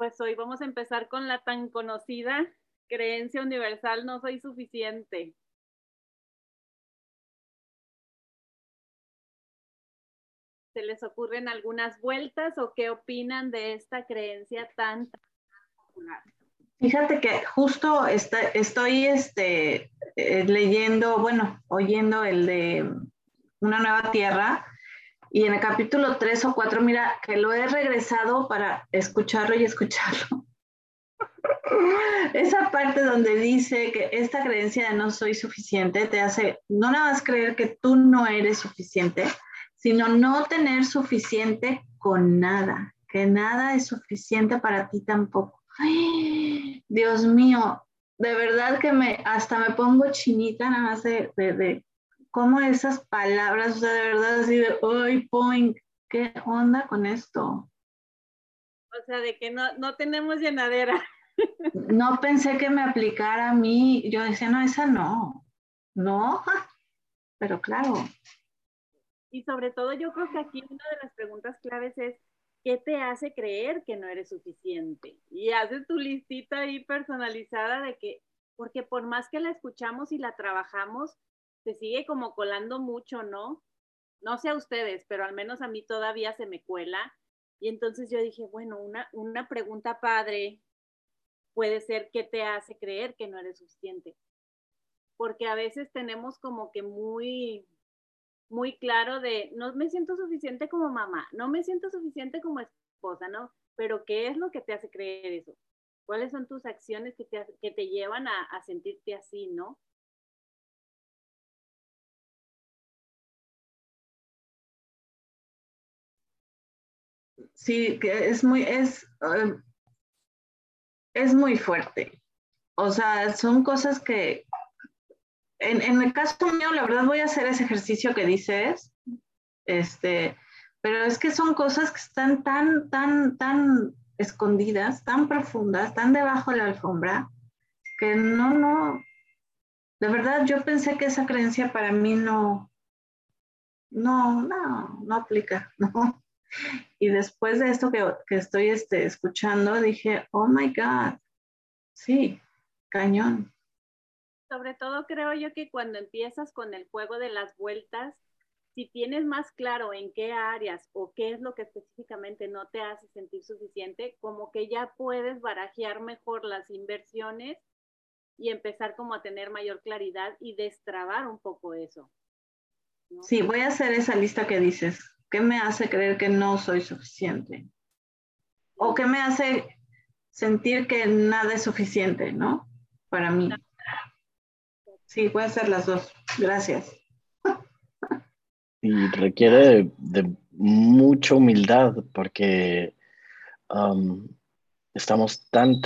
Pues hoy vamos a empezar con la tan conocida creencia universal, no soy suficiente. ¿Se les ocurren algunas vueltas o qué opinan de esta creencia tan, popular? Fíjate que justo estoy este, eh, leyendo, bueno, oyendo el de Una nueva tierra y en el capítulo 3 o 4, mira, que lo he regresado para escucharlo y escucharlo. Esa parte donde dice que esta creencia de no soy suficiente te hace no nada más creer que tú no eres suficiente, sino no tener suficiente con nada, que nada es suficiente para ti tampoco. Dios mío, de verdad que me hasta me pongo chinita nada más de, de, cómo esas palabras, o sea, de verdad así de, ¡ay, point! ¿Qué onda con esto? O sea, de que no, no tenemos llenadera. No pensé que me aplicara a mí. Yo decía, no, esa no. No, pero claro. Y sobre todo yo creo que aquí una de las preguntas claves es, ¿qué te hace creer que no eres suficiente? Y haces tu listita ahí personalizada de que, porque por más que la escuchamos y la trabajamos, se sigue como colando mucho, ¿no? No sé a ustedes, pero al menos a mí todavía se me cuela. Y entonces yo dije, bueno, una, una pregunta padre puede ser qué te hace creer que no eres suficiente. Porque a veces tenemos como que muy, muy claro de, no me siento suficiente como mamá, no me siento suficiente como esposa, ¿no? Pero ¿qué es lo que te hace creer eso? ¿Cuáles son tus acciones que te, que te llevan a, a sentirte así, ¿no? Sí, que es muy, es, eh, es muy fuerte. O sea, son cosas que, en, en, el caso mío, la verdad voy a hacer ese ejercicio que dices, este, pero es que son cosas que están tan, tan, tan escondidas, tan profundas, tan debajo de la alfombra, que no, no, de verdad yo pensé que esa creencia para mí no, no, no, no aplica, ¿no? Y después de esto que, que estoy este, escuchando, dije, oh my God, sí, cañón. Sobre todo creo yo que cuando empiezas con el juego de las vueltas, si tienes más claro en qué áreas o qué es lo que específicamente no te hace sentir suficiente, como que ya puedes barajear mejor las inversiones y empezar como a tener mayor claridad y destrabar un poco eso. Sí, voy a hacer esa lista que dices. ¿Qué me hace creer que no soy suficiente? ¿O qué me hace sentir que nada es suficiente, ¿no? Para mí. Sí, puede ser las dos. Gracias. Y requiere de, mucha humildad porque um, estamos tan,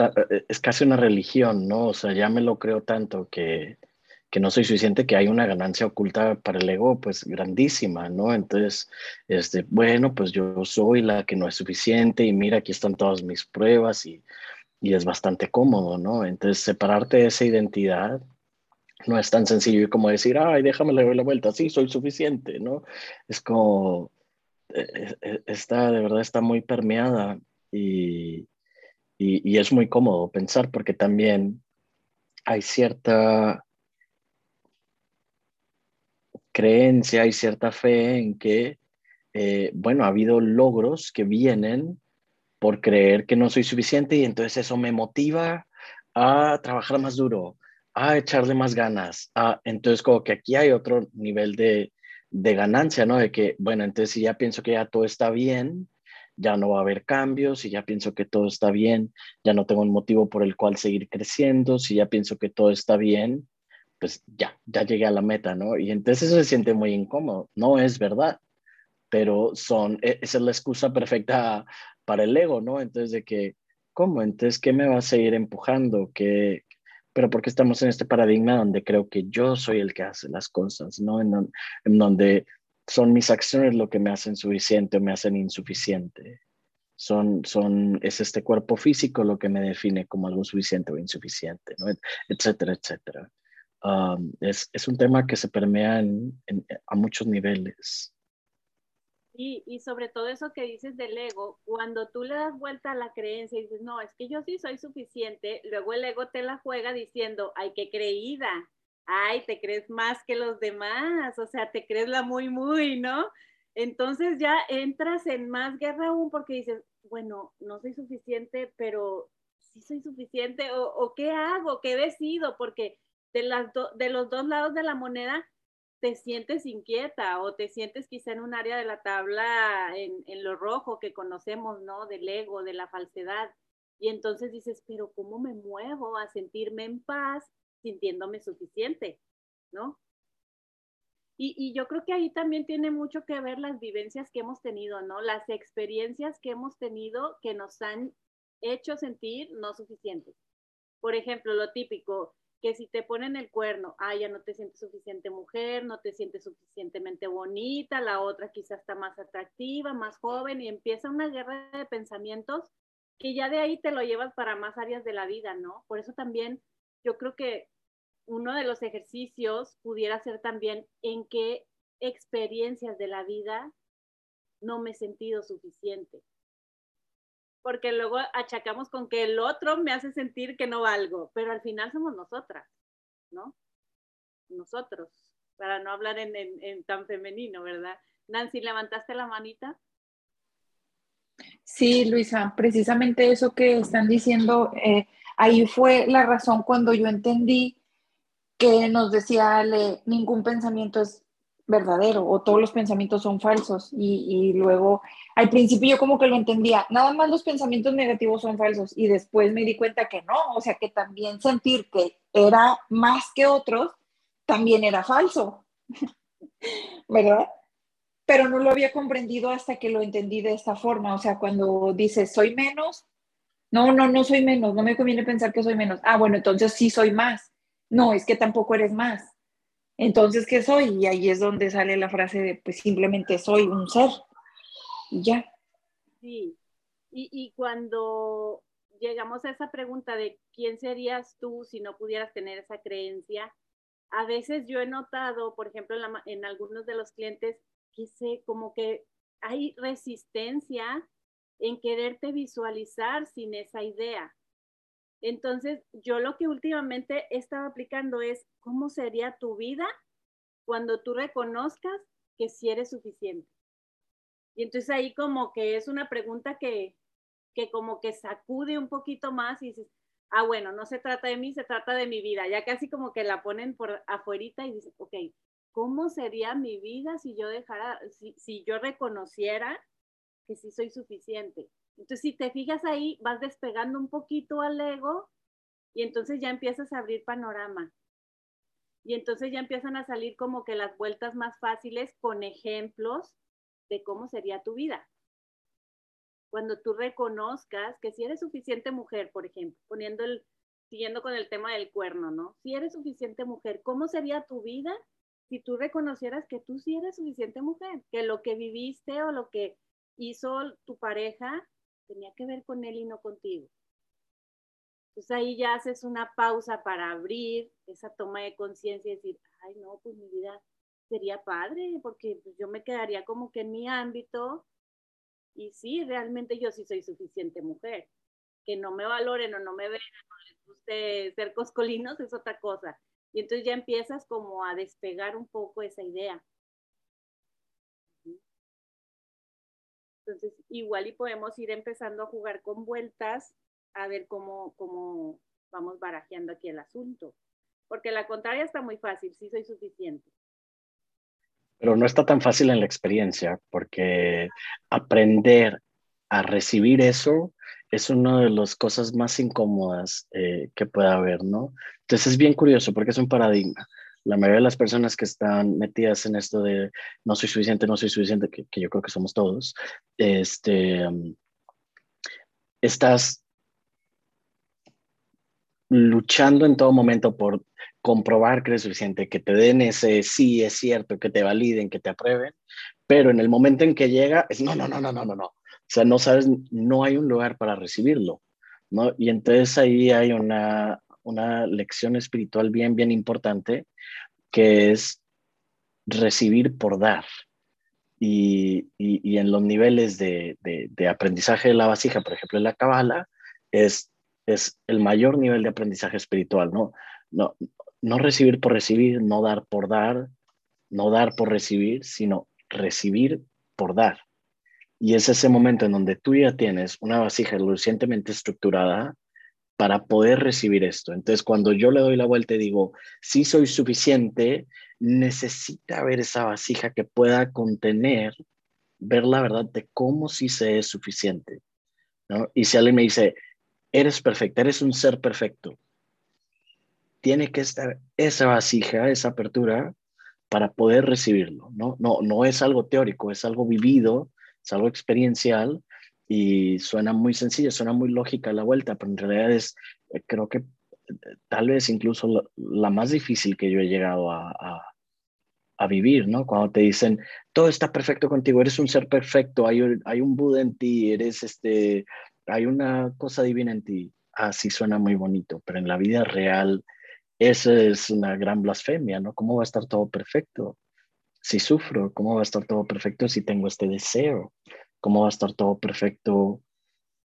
es casi una religión, ¿no? O sea, ya me lo creo tanto que que no soy suficiente, que hay una ganancia oculta para el ego, pues grandísima, ¿no? Entonces, este, bueno, pues yo soy la que no es suficiente y mira, aquí están todas mis pruebas y, y es bastante cómodo, ¿no? Entonces, separarte de esa identidad no es tan sencillo como decir, ay, déjame darle la vuelta, sí, soy suficiente, ¿no? Es como, e, e, está, de verdad, está muy permeada y, y, y es muy cómodo pensar porque también hay cierta creencia y cierta fe en que, eh, bueno, ha habido logros que vienen por creer que no soy suficiente y entonces eso me motiva a trabajar más duro, a echarle más ganas. A, entonces como que aquí hay otro nivel de, de ganancia, ¿no? De que, bueno, entonces si ya pienso que ya todo está bien, ya no va a haber cambios, si ya pienso que todo está bien, ya no tengo un motivo por el cual seguir creciendo, si ya pienso que todo está bien, pues ya, ya llegué a la meta, ¿no? Y entonces eso se siente muy incómodo. No es verdad, pero son, e, esa es la excusa perfecta para el ego, ¿no? Entonces de que, ¿cómo? Entonces, ¿qué me va a seguir empujando? ¿Qué, pero porque estamos en este paradigma donde creo que yo soy el que hace las cosas, ¿no? En, en, donde son mis acciones lo que me hacen suficiente o me hacen insuficiente. Son, son, es este cuerpo físico lo que me define como algo suficiente o insuficiente, ¿no? Etcétera, etcétera es, es, un tema que se permea en, a muchos niveles. Sí, y sobre todo eso que dices del ego, cuando tú le das vuelta a la creencia y dices, no, es que yo sí soy suficiente, luego el ego te la juega diciendo, ay, qué creída, ay, te crees más que los demás, o sea, te crees la muy, muy, ¿no? Entonces ya entras en más guerra aún porque dices, bueno, no soy suficiente, pero sí soy suficiente, o, qué hago, qué decido, porque de, los dos lados de la moneda te sientes inquieta o te sientes quizá en un área de la tabla en, en, lo rojo que conocemos, ¿no? Del ego, de la falsedad. Y entonces dices, pero ¿cómo me muevo a sentirme en paz sintiéndome suficiente? ¿No? Y, y, yo creo que ahí también tiene mucho que ver las vivencias que hemos tenido, ¿no? Las experiencias que hemos tenido que nos han hecho sentir no suficientes. Por ejemplo, lo típico, que si te ponen el cuerno, ah, ya no te sientes suficiente mujer, no te sientes suficientemente bonita, la otra quizás está más atractiva, más joven, y empieza una guerra de pensamientos que ya de ahí te lo llevas para más áreas de la vida, ¿no? Por eso también yo creo que uno de los ejercicios pudiera ser también en qué experiencias de la vida no me he sentido suficiente porque luego achacamos con que el otro me hace sentir que no valgo, pero al final somos nosotras, ¿no? Nosotros, para no hablar en, tan femenino, ¿verdad? Nancy, ¿levantaste la manita? Sí, Luisa, precisamente eso que están diciendo, eh, ahí fue la razón cuando yo entendí que nos decía Ale, ningún pensamiento es verdadero o todos los pensamientos son falsos. Y, luego, al principio yo como que lo entendía, nada más los pensamientos negativos son falsos y después me di cuenta que no, o sea que también sentir que era más que otros también era falso, ¿verdad? Pero no lo había comprendido hasta que lo entendí de esta forma, o sea, cuando dices, soy menos, no, no, no soy menos, no me conviene pensar que soy menos. Ah, bueno, entonces sí soy más. No, es que tampoco eres más entonces, ¿qué soy? Y ahí es donde sale la frase de, pues simplemente soy un ser. Y ya. Sí. Y, cuando llegamos a esa pregunta de quién serías tú si no pudieras tener esa creencia, a veces yo he notado, por ejemplo, en, en algunos de los clientes, que sé como que hay resistencia en quererte visualizar sin esa idea. Entonces, yo lo que últimamente he estado aplicando es cómo sería tu vida cuando tú reconozcas que sí eres suficiente. Y entonces ahí como que es una pregunta que, que como que sacude un poquito más y dices, ah, bueno, no se trata de mí, se trata de mi vida. Ya casi como que la ponen por afuerita y dices, ok, ¿cómo sería mi vida si yo dejara, si, si yo reconociera que sí soy suficiente? Entonces, si te fijas ahí, vas despegando un poquito al ego y entonces ya empiezas a abrir panorama. Y entonces ya empiezan a salir como que las vueltas más fáciles con ejemplos de cómo sería tu vida. Cuando tú reconozcas que si eres suficiente mujer, por ejemplo, poniendo el, siguiendo con el tema del cuerno, ¿no? Si eres suficiente mujer, ¿cómo sería tu vida si tú reconocieras que tú sí eres suficiente mujer? Que lo que viviste o lo que hizo tu pareja tenía que ver con él y no contigo. Entonces ahí ya haces una pausa para abrir esa toma de conciencia y decir, ay no, pues mi vida sería padre, porque pues, yo me quedaría como que en mi ámbito y sí, realmente yo sí soy suficiente mujer. Que no me valoren o no me vean o les guste ser coscolinos es otra cosa. Y entonces ya empiezas como a despegar un poco esa idea. Entonces, igual y podemos ir empezando a jugar con vueltas, a ver cómo, cómo vamos barajeando aquí el asunto. Porque la contraria está muy fácil, sí soy suficiente. Pero no está tan fácil en la experiencia, porque aprender a recibir eso es una de las cosas más incómodas eh, que puede haber, ¿no? Entonces es bien curioso porque es un paradigma la mayoría de las personas que están metidas en esto de no soy suficiente, no soy suficiente, que, yo creo que somos todos, este, estás luchando en todo momento por comprobar que eres suficiente, que te den ese sí, es cierto, que te validen, que te aprueben, pero en el momento en que llega es no, no, no, no, no, no, no. O sea, no sabes, no hay un lugar para recibirlo, ¿no? Y entonces ahí hay una, una lección espiritual bien, bien importante, que es recibir por dar. y, y, en los niveles de, de, aprendizaje de la vasija, por ejemplo, en la cabala, es, es el mayor nivel de aprendizaje espiritual, ¿no? No, no recibir por recibir, no dar por dar, no dar por recibir, sino recibir por dar. Y es ese momento en donde tú ya tienes una vasija lo suficientemente estructurada para poder recibir esto. Entonces, cuando yo le doy la vuelta y digo, sí soy suficiente, necesita ver esa vasija que pueda contener, ver la verdad de cómo sí se es suficiente. ¿no? Y si alguien me dice, eres perfecta, eres un ser perfecto, tiene que estar esa vasija, esa apertura para poder recibirlo. No, no, no es algo teórico, es algo vivido, es algo experiencial y suena muy sencillo, suena muy lógica la vuelta, pero en realidad es, eh, creo que eh, tal vez incluso la, más difícil que yo he llegado a, a, vivir, ¿no? Cuando te dicen, todo está perfecto contigo, eres un ser perfecto, hay, hay un Buda en ti, eres este, hay una cosa divina en ti. Así suena muy bonito, pero en la vida real esa es una gran blasfemia, ¿no? ¿Cómo va a estar todo perfecto? Si sufro, ¿cómo va a estar todo perfecto si tengo este deseo? Cómo va a estar todo perfecto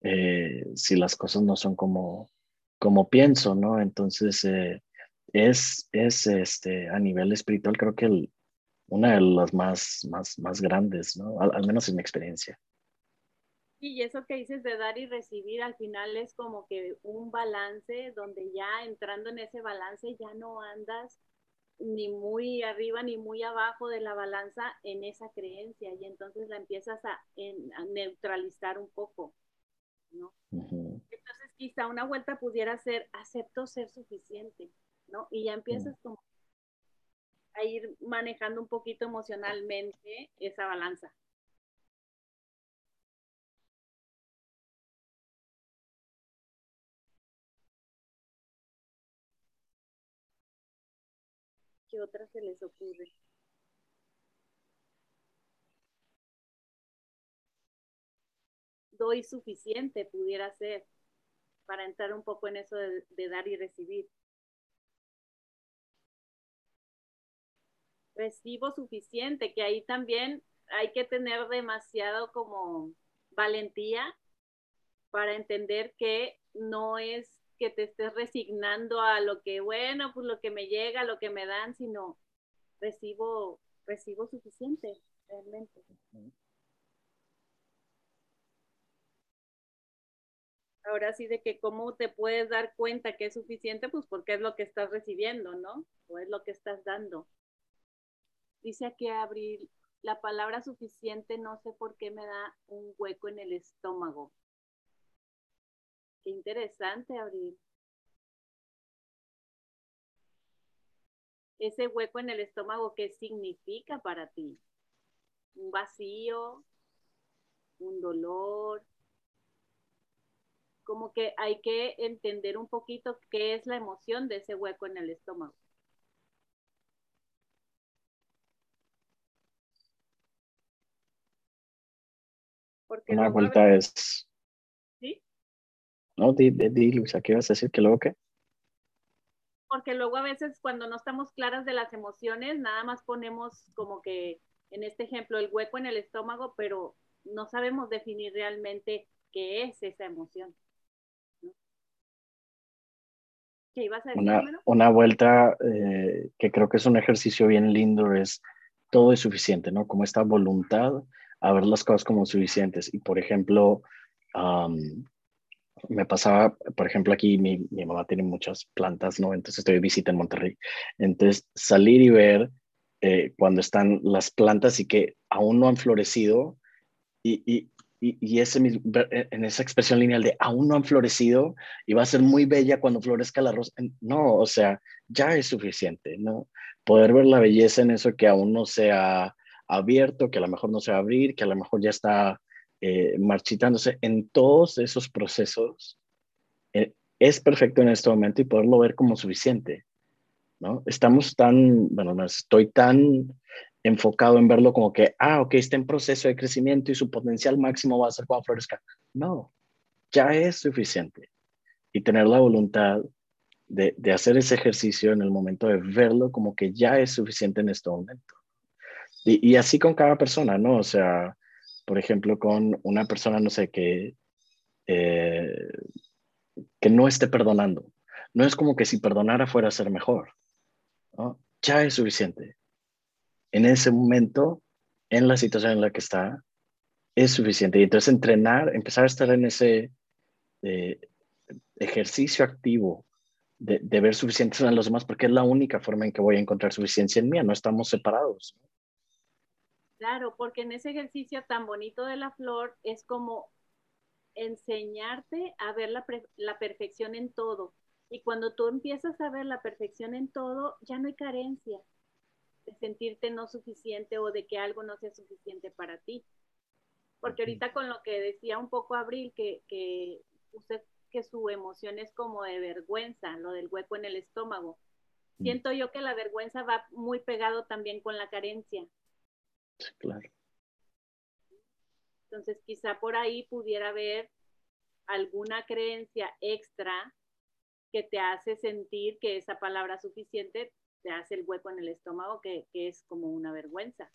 eh, si las cosas no son como, como pienso, ¿no? Entonces, eh, es, es este, a nivel espiritual creo que una de las más, más, más grandes, ¿no? Al, menos en mi experiencia. y eso que dices de dar y recibir, al final es como que un balance donde ya entrando en ese balance ya no andas ni muy arriba ni muy abajo de la balanza en esa creencia y entonces la empiezas a, neutralizar un poco, ¿no? Entonces quizá una vuelta pudiera ser acepto ser suficiente, ¿no? Y ya empiezas como a ir manejando un poquito emocionalmente esa balanza. ¿Qué otra se les ocurre? Doy suficiente, pudiera ser, para entrar un poco en eso de, dar y recibir. Recibo suficiente, que ahí también hay que tener demasiado como valentía para entender que no es que te estés resignando a lo que, bueno, pues lo que me llega, lo que me dan, sino recibo, recibo suficiente, realmente. Ahora sí, de que cómo te puedes dar cuenta que es suficiente, pues porque es lo que estás recibiendo, ¿no? O es lo que estás dando. Dice aquí Abril, la palabra suficiente no sé por qué me da un hueco en el estómago. Qué interesante, Abril. Ese hueco en el estómago, ¿qué significa para ti? ¿Un vacío? ¿Un dolor? Como que hay que entender un poquito qué es la emoción de ese hueco en el estómago. Porque Una vuelta es no, di, di, Luisa, ¿qué vas a decir? ¿Que luego qué? Porque luego a veces cuando no estamos claras de las emociones, nada más ponemos como que, en este ejemplo, el hueco en el estómago, pero no sabemos definir realmente qué es esa emoción. ¿Qué ibas a decir? Una, una vuelta eh, que creo que es un ejercicio bien lindo es todo es suficiente, ¿no? Como esta voluntad a ver las cosas como suficientes. Y por ejemplo, me pasaba, por ejemplo, aquí mi, mi, mamá tiene muchas plantas, ¿no? Entonces estoy de visita en Monterrey. Entonces, salir y ver eh, cuando están las plantas y que aún no han florecido y, y, y, ese, eh, en esa expresión lineal de aún no han florecido y va a ser muy bella cuando florezca la rosa. No, o sea, ya es suficiente, ¿no? Poder ver la belleza en eso que aún no se ha abierto, que a lo mejor no se va a abrir, que a lo mejor ya está eh, marchitándose en todos esos procesos, eh, es perfecto en este momento y poderlo ver como suficiente. ¿no? Estamos tan, bueno, no estoy tan enfocado en verlo como que, ah, ok, está en proceso de crecimiento y su potencial máximo va a ser cuando florezca. No, ya es suficiente. Y tener la voluntad de, de, hacer ese ejercicio en el momento de verlo como que ya es suficiente en este momento. Y, y, así con cada persona, ¿no? O sea, por ejemplo, con una persona, no sé, que, eh, que no esté perdonando. No es como que si perdonara fuera a ser mejor. ¿no? Ya es suficiente. En ese momento, en la situación en la que está, es suficiente. Y entonces entrenar, empezar a estar en ese eh, ejercicio activo de, de, ver suficientes en los demás, porque es la única forma en que voy a encontrar suficiencia en mí. No estamos separados. Claro, porque en ese ejercicio tan bonito de la flor es como enseñarte a ver la, la, perfección en todo. Y cuando tú empiezas a ver la perfección en todo, ya no hay carencia de sentirte no suficiente o de que algo no sea suficiente para ti. Porque ahorita con lo que decía un poco Abril, que, que usted que su emoción es como de vergüenza, lo del hueco en el estómago. Mm. Siento yo que la vergüenza va muy pegado también con la carencia claro. Entonces, quizá por ahí pudiera haber alguna creencia extra que te hace sentir que esa palabra suficiente te hace el hueco en el estómago, que, que es como una vergüenza.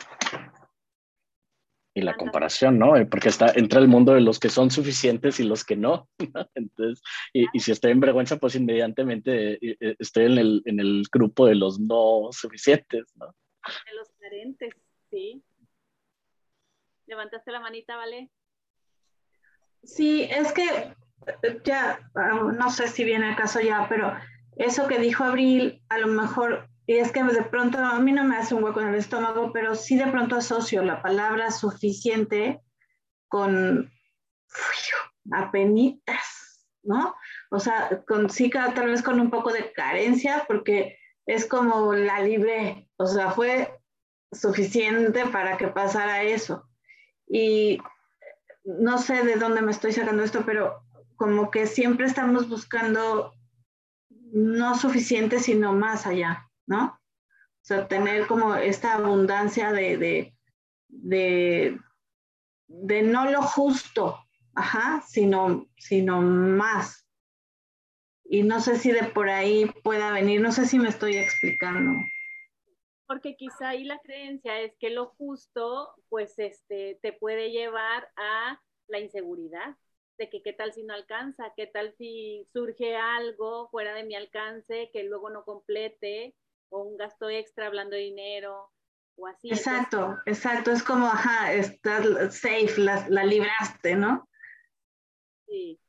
Y la comparación, ¿no? Eh, porque está, entra el mundo de los que son suficientes y los que no. Entonces, y, y, si estoy en vergüenza, pues inmediatamente eh, eh, estoy en el, en el grupo de los no suficientes, ¿no? De los carentes, sí. Levantaste la manita, ¿vale? Sí, es que ya, ah, no sé si viene el caso ya, pero eso que dijo Abril, a lo mejor, y es que de pronto a mí no me hace un hueco en el estómago, pero sí de pronto asocio la palabra suficiente con apenitas, ¿no? O sea, con sí, tal vez con un poco de carencia, porque es como la libré, o sea, fue suficiente para que pasara eso. Y no sé de dónde me estoy sacando esto, pero como que siempre estamos buscando no suficiente, sino más allá, ¿no? O sea, tener como esta abundancia de, de, de, no lo justo, ajá, sino, sino más. Y no sé si de por ahí pueda venir, no sé si me estoy explicando porque quizá ahí la creencia es que lo justo, pues, este, te puede llevar a la inseguridad, de que qué tal si no alcanza, qué tal si surge algo fuera de mi alcance que luego no complete, o un gasto extra hablando de dinero, o así. Exacto, exacto, es como, ajá, estás safe, la, la libraste, ¿no? Sí,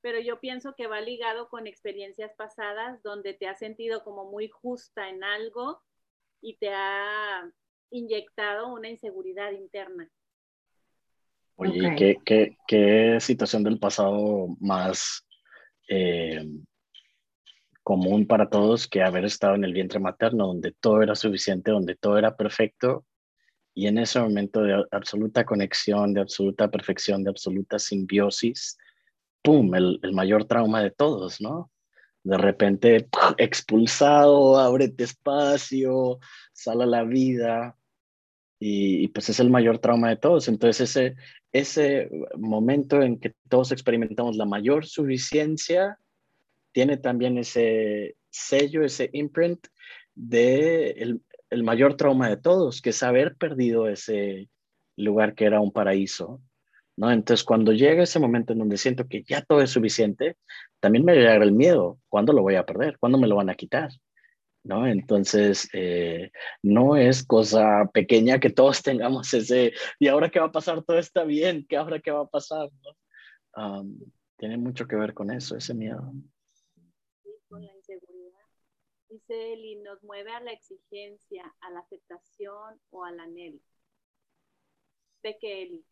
pero yo pienso que va ligado con experiencias pasadas donde te has sentido como muy justa en algo y te ha inyectado una inseguridad interna. Oye, okay. ¿qué, qué, situación del pasado más eh, común para todos que haber estado en el vientre materno, donde todo era suficiente, donde todo era perfecto, y en ese momento de absoluta conexión, de absoluta perfección, de absoluta simbiosis, ¡pum!, el, el mayor trauma de todos, ¿no? De repente expulsado, ábrete espacio, sale a la vida. Y, pues es el mayor trauma de todos. Entonces ese, ese momento en que todos experimentamos la mayor suficiencia tiene también ese sello, ese imprint de el, el mayor trauma de todos, que es haber perdido ese lugar que era un paraíso ¿no? Entonces, cuando llega ese momento en donde siento que ya todo es suficiente, también me llega el miedo, ¿cuándo lo voy a perder? ¿Cuándo me lo van a quitar? ¿No? Entonces, eh, no es cosa pequeña que todos tengamos ese, ¿y ahora qué va a pasar? Todo está bien, ¿qué ahora qué va a pasar? tiene mucho que ver con eso, ese miedo. Con la inseguridad. Dice Eli, nos mueve a la exigencia, a la aceptación o al anhelo. Que Eli.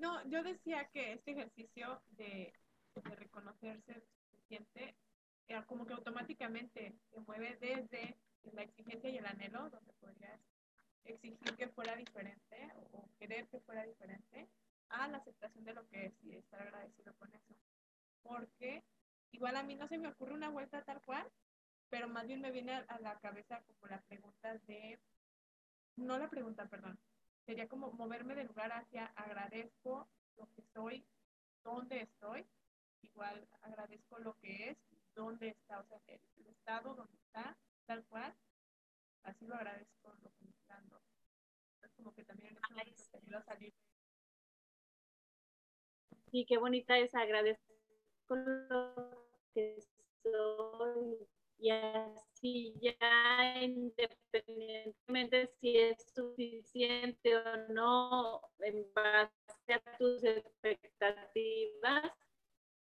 No, yo decía que este ejercicio de, de reconocerse suficiente era como que automáticamente se mueve desde la exigencia y el anhelo, donde podrías exigir que fuera diferente o, querer que fuera diferente, a la aceptación de lo que es y estar agradecido con eso. Porque igual a mí no se me ocurre una vuelta tal cual, pero más bien me viene a la cabeza como la pregunta de, no la pregunta, perdón, sería como moverme de lugar hacia agradezco lo que soy, dónde estoy, igual agradezco lo que es, dónde está, o sea, el, el estado donde está, tal cual, así lo agradezco lo que me está dando. Es como que también en ese momento te ayuda a salir. Sí, qué bonita es agradecer lo que soy y así ya independientemente si es suficiente o no en base a tus expectativas,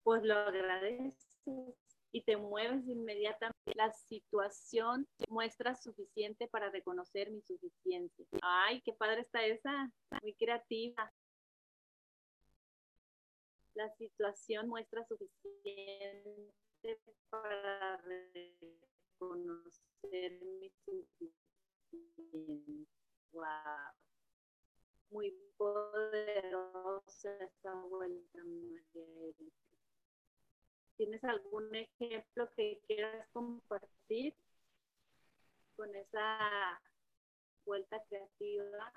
pues lo agradeces y te mueves inmediatamente. La situación muestra suficiente para reconocer mi suficiencia. Ay, qué padre está esa, muy creativa. La situación muestra suficiente para reconocer mi suficiencia. Wow. Muy poderosa esta vuelta, María ¿Tienes algún ejemplo que quieras compartir con esa vuelta creativa?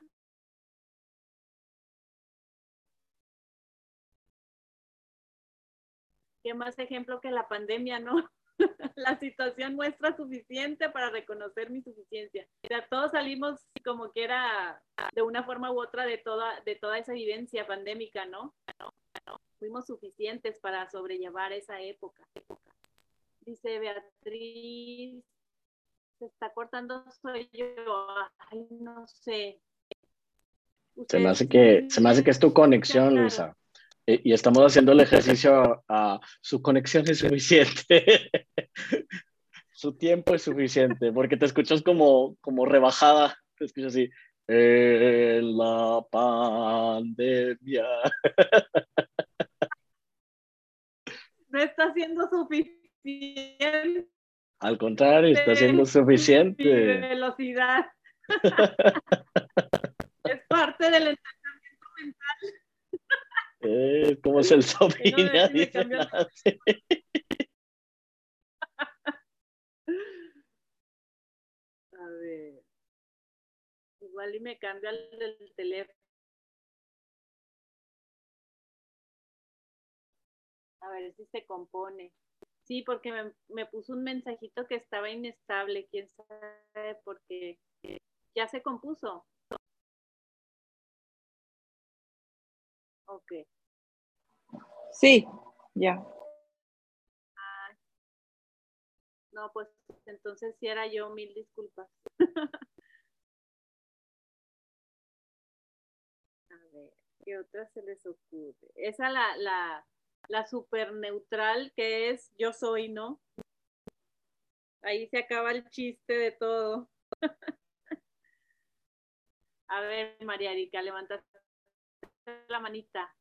¿Qué más ejemplo que la pandemia, no? la situación muestra suficiente para reconocer mi suficiencia. O sea, todos salimos como que era de una forma u otra de toda, de toda esa vivencia pandémica, ¿no? fuimos suficientes para sobrellevar esa época. Dice Beatriz, se está cortando, soy yo, ay, no sé. Se me, hace que, se me hace que es tu conexión, Luisa. Y, estamos haciendo el ejercicio a, su conexión es suficiente. su tiempo es suficiente, porque te escuchas como, como rebajada, te escuchas así, en la pandemia. no está siendo suficiente. Al contrario, está siendo suficiente. velocidad. es parte del entrenamiento mental. Eh, ¿Cómo es el sobrino? A ver. Igual y me cambia el teléfono. A ver si se compone. Sí, porque me, me, puso un mensajito que estaba inestable. ¿Quién sabe por qué? ¿Ya se compuso? Ok. Sí, ya. no, pues entonces si era yo, mil disculpas. A ver, ¿qué otra se les ocurre? Esa la, la, la super neutral que es yo soy, ¿no? Ahí se acaba el chiste de todo. A ver, María Erika, levanta la manita.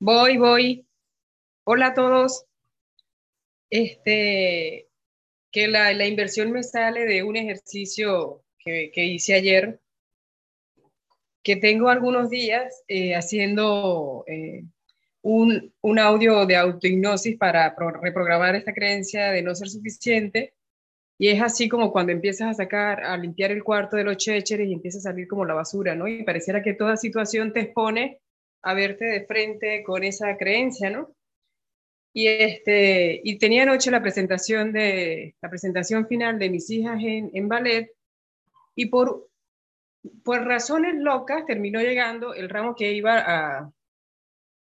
Voy, voy. Hola a todos. Este, que la, la inversión me sale de un ejercicio que, que hice ayer que tengo algunos días eh, haciendo eh, un, un, audio de autohipnosis para reprogramar esta creencia de no ser suficiente. Y es así como cuando empiezas a sacar, a limpiar el cuarto de los chécheres y empieza a salir como la basura, ¿no? Y pareciera que toda situación te expone a verte de frente con esa creencia, ¿no? Y, este, y tenía anoche la presentación, de, la presentación final de mis hijas en, en ballet y por por razones locas terminó llegando el ramo que iba a,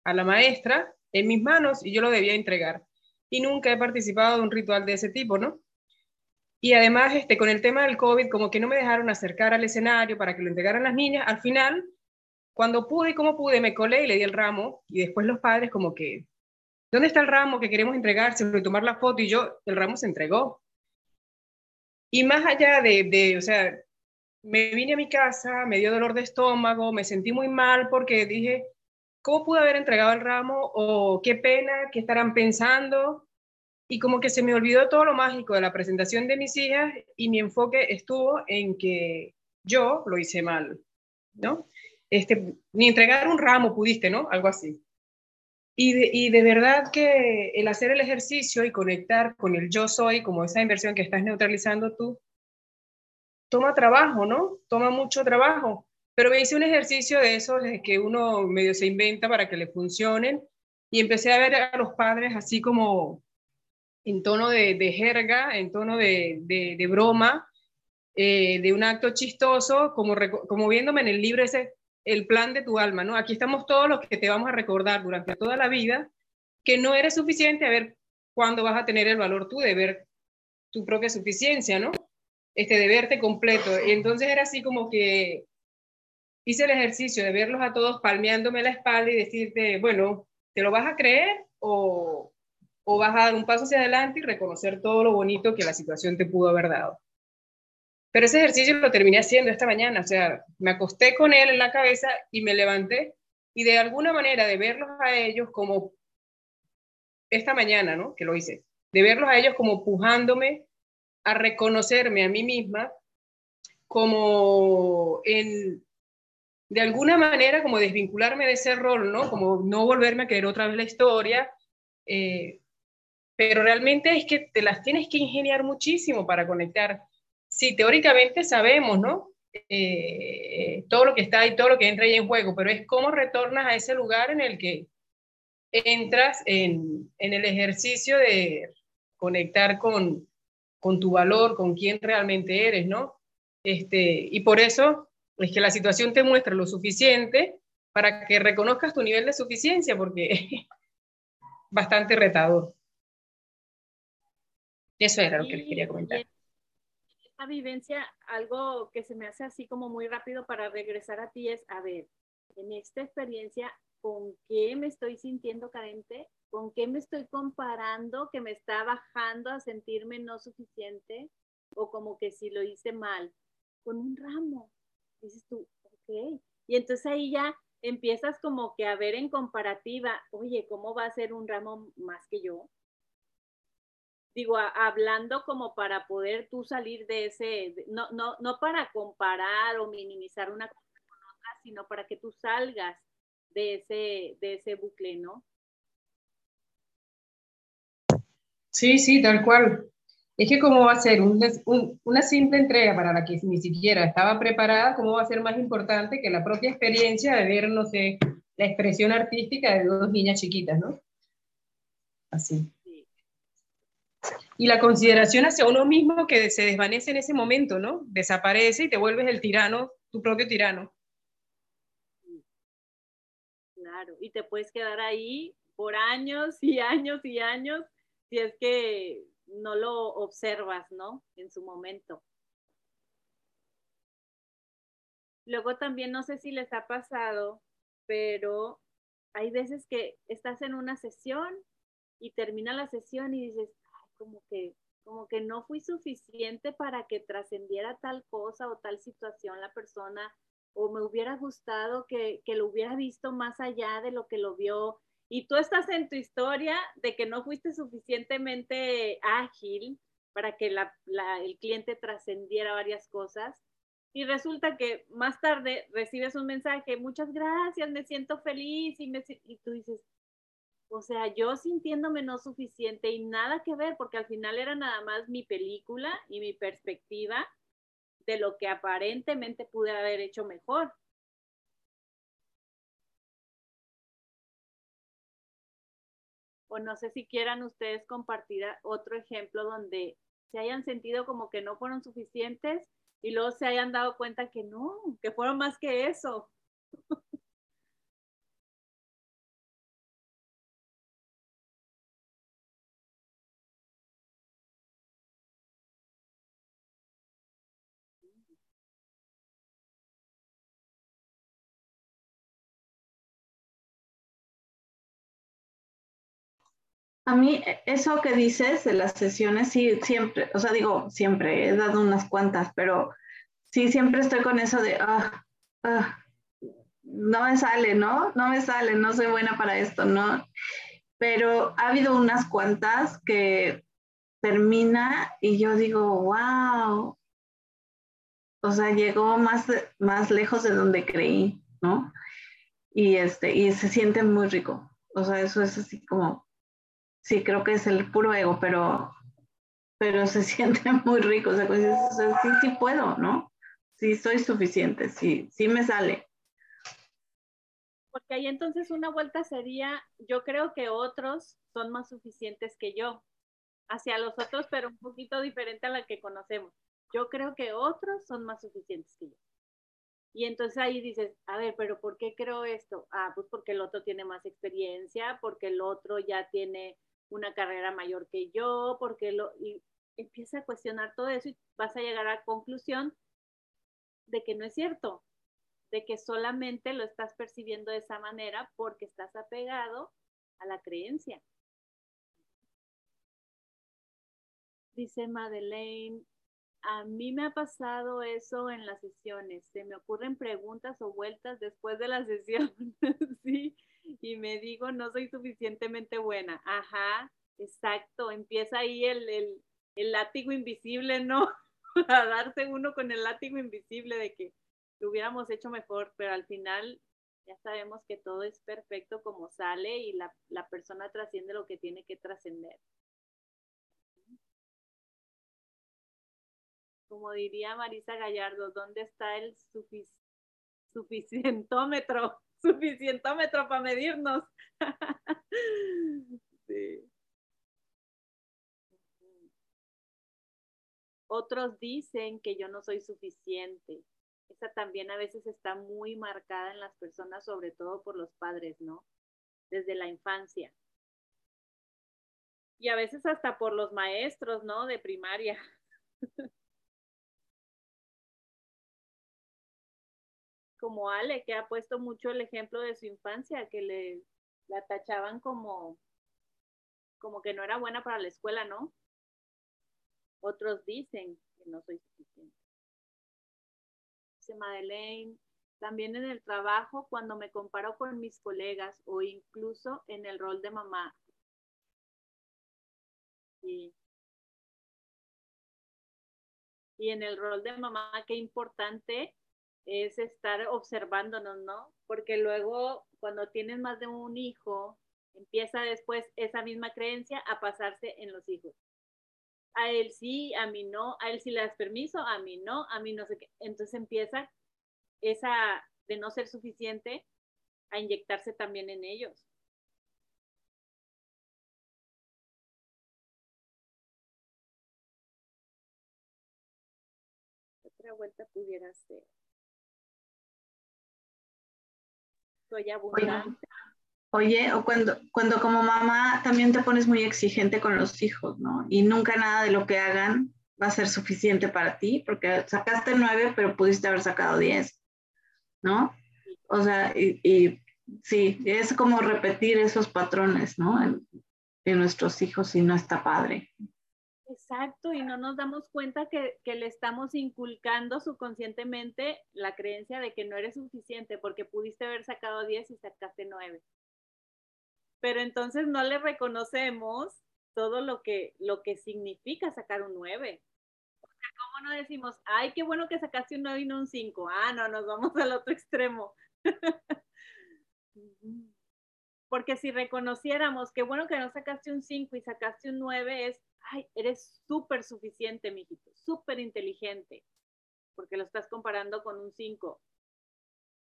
a la maestra en mis manos y yo lo debía entregar. Y nunca he participado de un ritual de ese tipo, ¿no? Y además, este, con el tema del COVID, como que no me dejaron acercar al escenario para que lo entregaran las niñas. Al final, cuando pude como pude, me colé y le di el ramo. Y después los padres como que, ¿dónde está el ramo que queremos entregarse? Y tomar la foto y yo, el ramo se entregó. Y más allá de, de o sea, me vine a mi casa, me dio dolor de estómago, me sentí muy mal porque dije, ¿cómo pude haber entregado el ramo? O qué pena, qué estarán pensando. Y como que se me olvidó todo lo mágico de la presentación de mis hijas y mi enfoque estuvo en que yo lo hice mal, ¿no? Este, ni entregar un ramo pudiste, ¿no? Algo así. Y de, y de verdad que el hacer el ejercicio y conectar con el yo soy, como esa inversión que estás neutralizando tú, toma trabajo, ¿no? Toma mucho trabajo. Pero me hice un ejercicio de eso, de que uno medio se inventa para que le funcionen, y empecé a ver a los padres así como en tono de, jerga, en tono de, de, broma, eh, de un acto chistoso, como, como viéndome en el libro ese, el plan de tu alma, ¿no? Aquí estamos todos los que te vamos a recordar durante toda la vida que no eres suficiente a ver cuándo vas a tener el valor tú de ver tu propia suficiencia, ¿no? Este, de verte completo. Y entonces era así como que hice el ejercicio de verlos a todos palmeándome la espalda y decirte, bueno, ¿te lo vas a creer o, o vas a dar un paso hacia adelante y reconocer todo lo bonito que la situación te pudo haber dado? Pero ese ejercicio lo terminé haciendo esta mañana, o sea, me acosté con él en la cabeza y me levanté y de alguna manera de verlos a ellos como esta mañana, ¿no? Que lo hice, de verlos a ellos como pujándome a reconocerme a mí misma como en, de alguna manera, como desvincularme de ese rol, ¿no? Como no volverme a querer otra vez la historia, eh, pero realmente es que te las tienes que ingeniar muchísimo para conectar. Sí, teóricamente sabemos, ¿no? Eh, todo lo que está y todo lo que entra ahí en juego, pero es cómo retornas a ese lugar en el que entras en, en el ejercicio de conectar con, con tu valor, con quién realmente eres, ¿no? Este, y por eso es que la situación te muestra lo suficiente para que reconozcas tu nivel de suficiencia, porque es bastante retador. Eso era lo que les quería comentar. Esta vivencia, algo que se me hace así como muy rápido para regresar a ti es, a ver, en esta experiencia, ¿con qué me estoy sintiendo carente? ¿Con qué me estoy comparando que me está bajando a sentirme no suficiente? O como que si lo hice mal, con un ramo. Dices tú, ok. Y entonces ahí ya empiezas como que a ver en comparativa, oye, ¿cómo va a ser un ramo más que yo? Digo, hablando como para poder tú salir de ese, no, no, no para comparar o minimizar una cosa con otra, sino para que tú salgas de ese, de ese bucle, ¿no? Sí, sí, tal cual. Es que cómo va a ser una simple entrega para la que ni siquiera estaba preparada, cómo va a ser más importante que la propia experiencia de ver, no sé, la expresión artística de dos niñas chiquitas, ¿no? Así. Y la consideración hacia uno mismo que se desvanece en ese momento, ¿no? Desaparece y te vuelves el tirano, tu propio tirano. Claro, y te puedes quedar ahí por años y años y años si es que no lo observas, ¿no? En su momento. Luego también no sé si les ha pasado, pero hay veces que estás en una sesión y termina la sesión y dices, como que como que no fui suficiente para que trascendiera tal cosa o tal situación la persona, o me hubiera gustado que, que, lo hubiera visto más allá de lo que lo vio y tú estás en tu historia de que no fuiste suficientemente ágil para que el cliente trascendiera varias cosas. Y resulta que más tarde recibes un mensaje, muchas gracias, me siento feliz y, me, y tú dices, o sea, yo sintiéndome no suficiente y nada que ver, porque al final era nada más mi película y mi perspectiva de lo que aparentemente pude haber hecho mejor. o no sé si quieran ustedes compartir otro ejemplo donde se hayan sentido como que no fueron suficientes y luego se hayan dado cuenta que no, que fueron más que eso. A mí e, eso que dices de las sesiones, sí, siempre, o sea, digo, siempre, he dado unas cuantas, pero sí, siempre estoy con eso de, ah, ah, no me sale, ¿no? No me sale, no soy buena para esto, ¿no? Pero ha habido unas cuantas que termina y yo digo, wow, o sea, llegó más, más lejos de donde creí, ¿no? Y, este, y se siente muy rico. O sea, eso es así como, sí, creo que es el puro ego, pero, pero se siente muy rico. O sea, pues, sí, sí puedo, ¿no? Sí soy suficiente, sí, sí me sale. Porque ahí entonces una vuelta sería, yo creo que otros son más suficientes que yo. hacia los otros, pero un poquito diferente a la que conocemos. Yo creo que otros son más suficientes que yo. Y entonces ahí dices, a ver, pero ¿por qué creo esto? Ah, pues porque el otro tiene más experiencia, porque el otro ya tiene una carrera mayor que yo, porque lo... Y empieza a cuestionar todo eso y vas a llegar a la conclusión de que no es cierto, de que solamente lo estás percibiendo de esa manera porque estás apegado a la creencia. Dice Madeleine, a mí me ha pasado eso en las sesiones. Se me ocurren preguntas o vueltas después de la sesión, sí, y me digo, no soy suficientemente buena. Ajá, exacto. Empieza ahí el, el, el látigo invisible, ¿no? a darse uno con el látigo invisible de que lo hubiéramos hecho mejor, pero al final ya sabemos que todo es perfecto como sale y la, la persona trasciende lo que tiene que trascender. Como diría Marisa Gallardo, ¿dónde está el suficientómetro? Suficientómetro para medirnos. sí. Otros dicen que yo no soy suficiente. Esa también a veces está muy marcada en las personas, sobre todo por los padres, ¿no? Desde la infancia. Y a veces hasta por los maestros, ¿no? De primaria. Como Ale, que ha puesto mucho el ejemplo de su infancia, que le la tachaban como, como que no era buena para la escuela, ¿no? Otros dicen que no soy suficiente. Dice Madeleine, también en el trabajo, cuando me comparo con mis colegas o incluso en el rol de mamá. Y, y en el rol de mamá, qué importante es estar observándonos, ¿no? Porque luego cuando tienes más de un hijo, empieza después esa misma creencia a pasarse en los hijos a él sí, a mí no, a él sí le das permiso, a mí no, a mí no sé qué. Entonces empieza esa de no ser suficiente a inyectarse también en ellos. Otra vuelta pudiera ser. Soy abundante. Oye, o cuando, cuando como mamá también te pones muy exigente con los hijos, ¿no? Y nunca nada de lo que hagan va a ser suficiente para ti, porque sacaste nueve, pero pudiste haber sacado diez, ¿no? O sea, y, sí, es como repetir esos patrones, ¿no? En, en, nuestros hijos y no está padre. Exacto, y no nos damos cuenta que, le estamos inculcando subconscientemente la creencia de que no eres suficiente porque pudiste haber sacado diez y sacaste nueve pero entonces no le reconocemos todo lo que, lo que significa sacar un 9. O sea, ¿cómo no decimos, ay, qué bueno que sacaste un 9 y no un 5? Ah, no, nos vamos al otro extremo. Porque si reconociéramos qué bueno que no sacaste un 5 y sacaste un 9, es, ay, eres súper suficiente, mijito, súper inteligente, porque lo estás comparando con un 5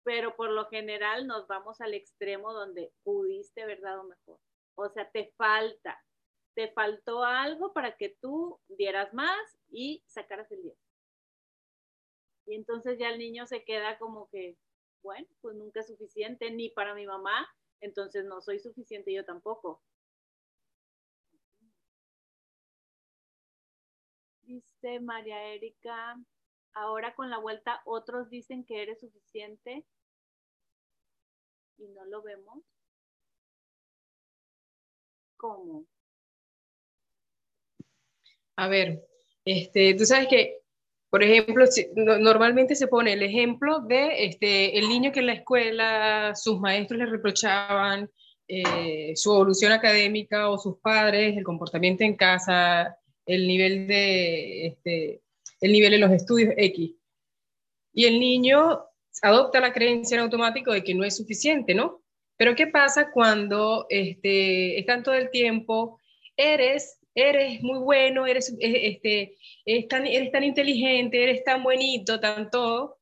pero por lo general nos vamos al extremo donde pudiste haber dado mejor. O sea, te falta, te faltó algo para que tú dieras más y sacaras el 10. Y entonces ya el niño se queda como que, bueno, pues nunca es suficiente, ni para mi mamá, entonces no soy suficiente yo tampoco. Dice María Erika, ahora con la vuelta otros dicen que eres suficiente y no lo vemos. ¿Cómo? A ver, este, tú sabes que, por ejemplo, normalmente se pone el ejemplo de este, el niño que en la escuela sus maestros le reprochaban eh, su evolución académica o sus padres, el comportamiento en casa, el nivel de, este, el nivel de los estudios X. Y el niño adopta la creencia en automático de que no es suficiente, ¿no? Pero ¿qué pasa cuando este, están todo el tiempo, eres, eres muy bueno, eres, eh, este, eres, tan, inteligente, eres tan bonito, tan todo,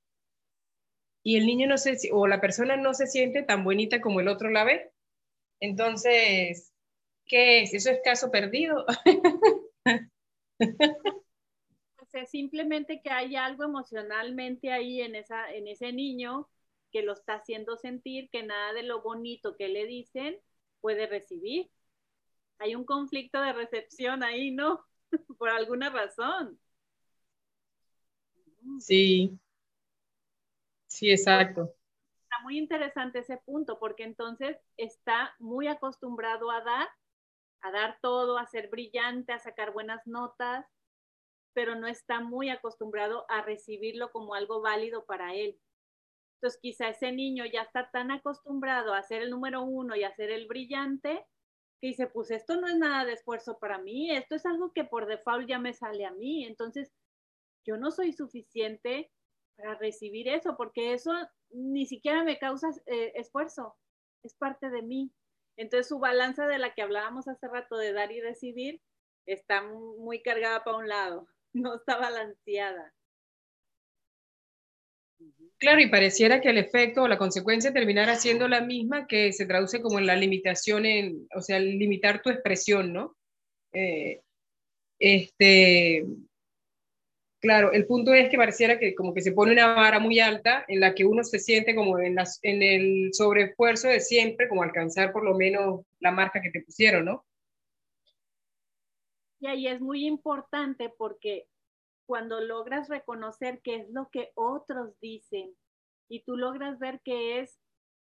y el niño no se, o la persona no se siente tan bonita como el otro la ve? Entonces, ¿qué es? ¿Eso es caso perdido? es simplemente que hay algo emocionalmente ahí en, esa, en ese niño que lo está haciendo sentir que nada de lo bonito que le dicen puede recibir. Hay un conflicto de recepción ahí, ¿no? Por alguna razón. Sí. Sí, exacto. Está muy interesante ese punto porque entonces está muy acostumbrado a dar, a dar todo, a ser brillante, a sacar buenas notas, pero no está muy acostumbrado a recibirlo como algo válido para él. Entonces, quizá ese niño ya está tan acostumbrado a ser el número uno y a ser el brillante, que dice, pues esto no es nada de esfuerzo para mí, esto es algo que por default ya me sale a mí. Entonces, yo no soy suficiente para recibir eso, porque eso ni siquiera me causa eh, esfuerzo, es parte de mí. Entonces, su balanza de la que hablábamos hace rato de dar y recibir está muy cargada para un lado, no está balanceada. Claro, y pareciera que el efecto o la consecuencia terminara siendo la misma que se traduce como en la limitación, en, o sea, limitar tu expresión, ¿no? Eh, este, claro, el punto es que pareciera que como que se pone una vara muy alta en la que uno se siente como en, las, en el sobreesfuerzo de siempre, como alcanzar por lo menos la marca que te pusieron, ¿no? Y ahí es muy importante porque cuando logras reconocer qué es lo que otros dicen y tú logras ver que es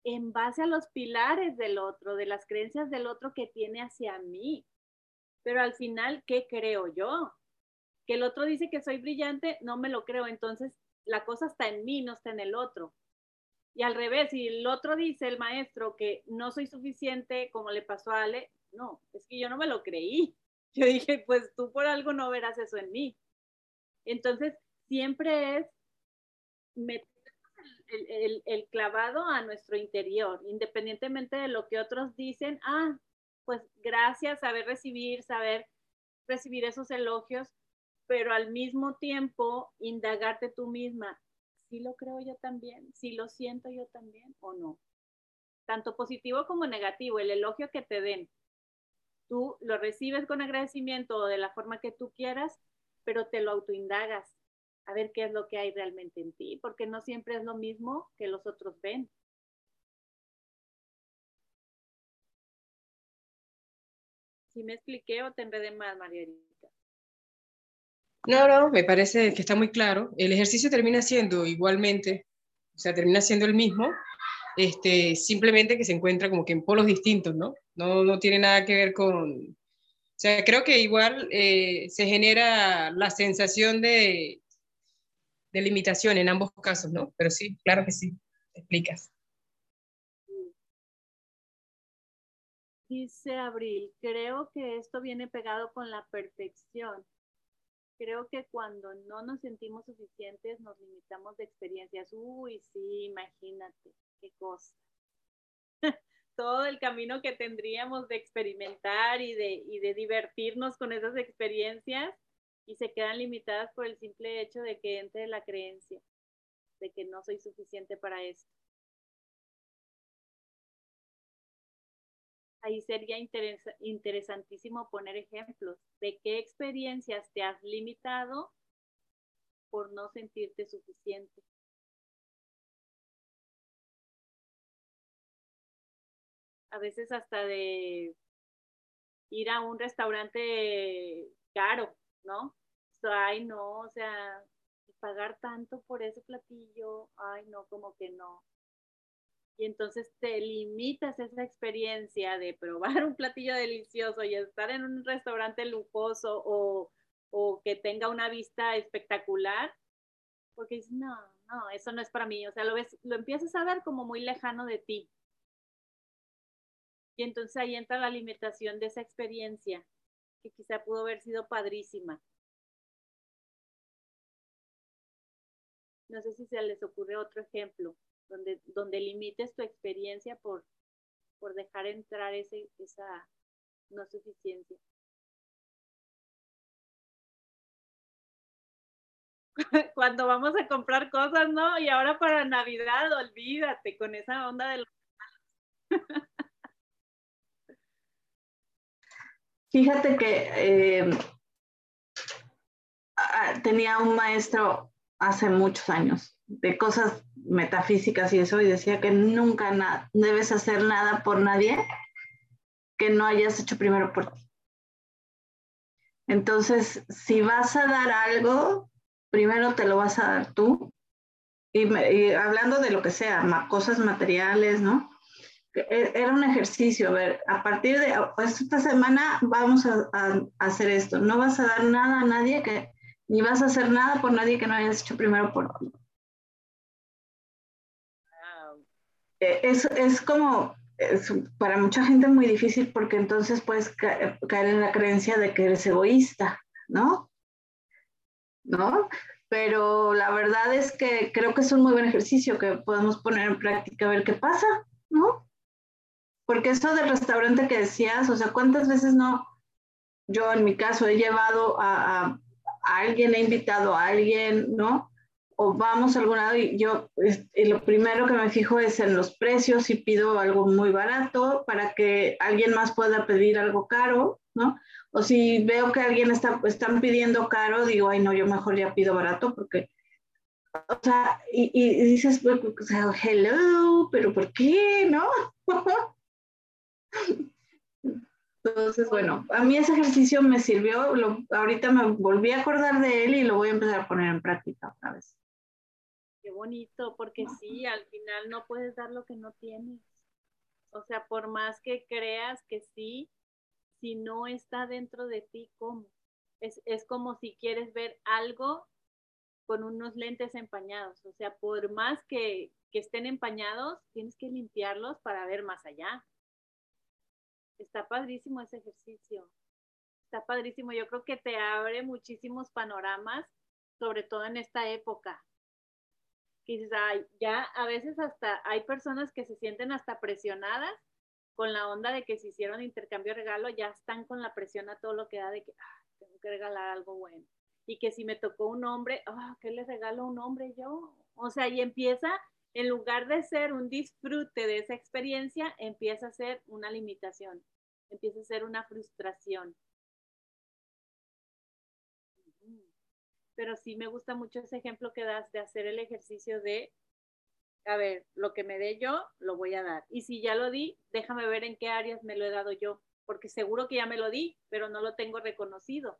en base a los pilares del otro, de las creencias del otro que tiene hacia mí. Pero al final, ¿qué creo yo? Que el otro dice que soy brillante, no me lo creo. Entonces, la cosa está en mí, no está en el otro. Y al revés, si el otro dice, el maestro, que no soy suficiente, como le pasó a Ale, no, es que yo no me lo creí. Yo dije, pues tú por algo no verás eso en mí. Entonces, siempre es meter el, clavado a nuestro interior, independientemente de lo que otros dicen. Ah, pues gracias, saber recibir, saber recibir esos elogios, pero al mismo tiempo indagarte tú misma, si lo creo yo también, si lo siento yo también o no. Tanto positivo como negativo, el elogio que te den, tú lo recibes con agradecimiento o de la forma que tú quieras, pero te lo autoindagas a ver qué es lo que hay realmente en ti, porque no siempre es lo mismo que los otros ven. ¿Sí me expliqué o te enredé más, Margarita? No, no, me parece que está muy claro. El ejercicio termina siendo igualmente, o sea, termina siendo el mismo, este, simplemente que se encuentra como que en polos distintos, ¿no? No, no tiene nada que ver con, o sea, creo que igual eh, se genera la sensación de, de limitación en ambos casos, ¿no? Pero sí, claro que sí, explicas. Dice Abril, creo que esto viene pegado con la perfección. Creo que cuando no nos sentimos suficientes nos limitamos de experiencias. Uy, sí, imagínate, qué cosa. Todo el camino que tendríamos de experimentar y de, y de divertirnos con esas experiencias y se quedan limitadas por el simple hecho de que entre la creencia de que no soy suficiente para esto. Ahí sería interesantísimo poner ejemplos de qué experiencias te has limitado por no sentirte suficiente. A veces hasta de ir a un restaurante caro, ¿no? ay, no, o sea, pagar tanto por ese platillo, ay, no, como que no. Y entonces te limitas esa experiencia de probar un platillo delicioso y estar en un restaurante lujoso o, o que tenga una vista espectacular, porque dices, no, no, eso no es para mí. O sea, lo ves, lo empiezas a ver como muy lejano de ti. Y entonces ahí entra la limitación de esa experiencia, que quizá pudo haber sido padrísima. No sé si se les ocurre otro ejemplo, donde, donde limites tu experiencia por, por dejar entrar ese, esa no suficiencia. Cuando vamos a comprar cosas, ¿no? Y ahora para Navidad, olvídate con esa onda de los Fíjate que eh, tenía un maestro hace muchos años de cosas metafísicas y eso, y decía que nunca debes hacer nada por nadie que no hayas hecho primero por ti. Entonces, si vas a dar algo, primero te lo vas a dar tú. Y, hablando de lo que sea, cosas materiales, ¿no? E, era un ejercicio, a ver, a partir de pues, esta semana vamos a, hacer esto. No vas a dar nada a nadie que, ni vas a hacer nada por nadie que no hayas hecho primero por ti. E, es, es como, es para mucha gente muy difícil porque entonces puedes caer en la creencia de que eres egoísta, ¿no? ¿No? Pero la verdad es que creo que es un muy buen ejercicio que podemos poner en práctica a ver qué pasa, ¿no? Porque eso del restaurante que decías, o sea, ¿cuántas veces no? Yo en mi caso he llevado a, alguien, he invitado a alguien, ¿no? o vamos a algún lado y yo lo primero que me fijo es en los precios y pido algo muy barato para que alguien más pueda pedir algo caro, ¿no? O si veo que alguien está están pidiendo caro, digo, ay no, yo mejor ya pido barato porque, o sea, y, y dices, pues, sea, hello, pero ¿por qué, no? Entonces, bueno, a mí ese ejercicio me sirvió, ahorita me volví a acordar de él y lo voy a empezar a poner en práctica otra vez. Qué bonito, porque sí, al final no puedes dar lo que no tienes. O sea, por más que creas que sí, si no está dentro de ti, ¿cómo? Es, es como si quieres ver algo con unos lentes empañados. O sea, por más que, que estén empañados, tienes que limpiarlos para ver más allá. Está padrísimo ese ejercicio. Está padrísimo. Yo creo que te abre muchísimos panoramas, sobre todo en esta época que dices, ay, ya a veces hasta hay personas que se sienten hasta presionadas con la onda de que si hicieron intercambio regalo, ya están con la presión a todo lo que da de que tengo que regalar algo bueno. Y que si me tocó un hombre, ah, ¿qué le regalo a un hombre yo? O sea, y empieza, en lugar de ser un disfrute de esa experiencia, empieza a ser una limitación, empieza a ser una frustración. pero sí me gusta mucho ese ejemplo que das de hacer el ejercicio de, a ver, lo que me dé yo, lo voy a dar. Y si ya lo di, déjame ver en qué áreas me lo he dado yo, porque seguro que ya me lo di, pero no lo tengo reconocido.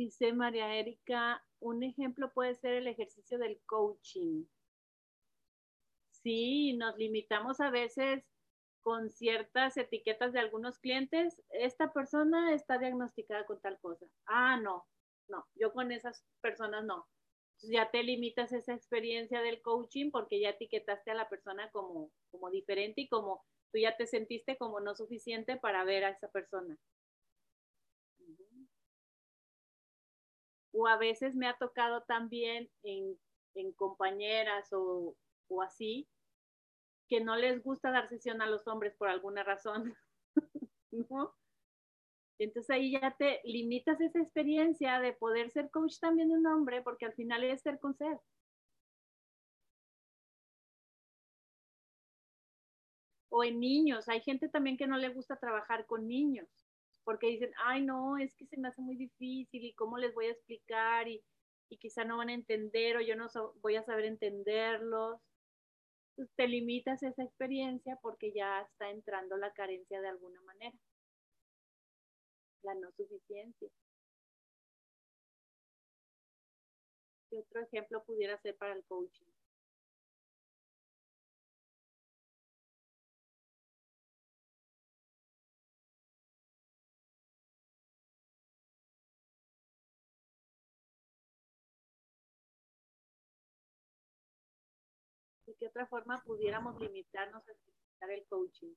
Dice María Erika, un ejemplo puede ser el ejercicio del coaching. Sí, nos limitamos a veces con ciertas etiquetas de algunos clientes, esta persona está diagnosticada con tal cosa. Ah, no, no, yo con esas personas no. ya te limitas esa experiencia del coaching porque ya etiquetaste a la persona como, como diferente y como tú ya te sentiste como no suficiente para ver a esa persona. O a veces me ha tocado también en, en compañeras o, así, que no les gusta dar sesión a los hombres por alguna razón. Entonces ahí ya te limitas esa experiencia de poder ser coach también de un hombre, porque al final es ser con ser. O en niños, hay gente también que no le gusta trabajar con niños, porque dicen, ay no, es que se me hace muy difícil y cómo les voy a explicar y, y quizá no van a entender o yo no voy a saber entenderlos te limitas esa experiencia porque ya está entrando la carencia de alguna manera, la no suficiencia. ¿Qué otro ejemplo pudiera ser para el coaching? ¿De qué otra forma pudiéramos limitarnos a utilizar el coaching?